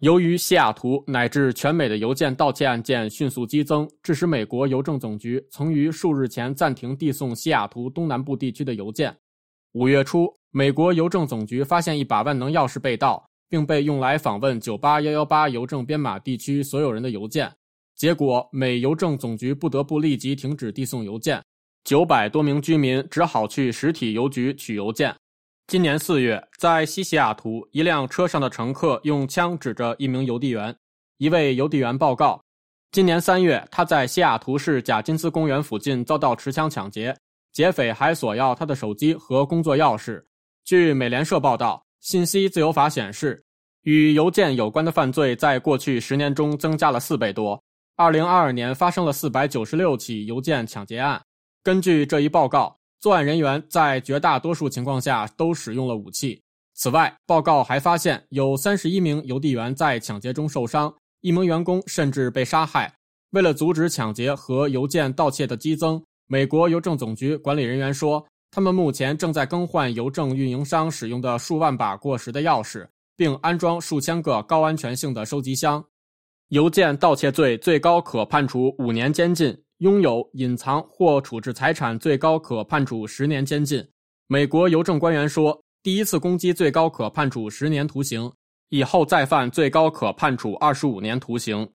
由于西雅图乃至全美的邮件盗窃案件迅速激增，致使美国邮政总局曾于数日前暂停递送西雅图东南部地区的邮件。五月初，美国邮政总局发现一把万能钥匙被盗，并被用来访问九八幺幺八邮政编码地区所有人的邮件。结果，美邮政总局不得不立即停止递送邮件，九百多名居民只好去实体邮局取邮件。今年四月，在西西雅图，一辆车上的乘客用枪指着一名邮递员。一位邮递员报告，今年三月，他在西雅图市贾金斯公园附近遭到持枪抢劫，劫匪还索要他的手机和工作钥匙。据美联社报道，信息自由法显示，与邮件有关的犯罪在过去十年中增加了四倍多。二零二二年发生了四百九十六起邮件抢劫案。根据这一报告。作案人员在绝大多数情况下都使用了武器。此外，报告还发现有三十一名邮递员在抢劫中受伤，一名员工甚至被杀害。为了阻止抢劫和邮件盗窃的激增，美国邮政总局管理人员说，他们目前正在更换邮政运营商使用的数万把过时的钥匙，并安装数千个高安全性的收集箱。邮件盗窃罪最高可判处五年监禁。拥有、隐藏或处置财产，最高可判处十年监禁。美国邮政官员说，第一次攻击最高可判处十年徒刑，以后再犯最高可判处二十五年徒刑。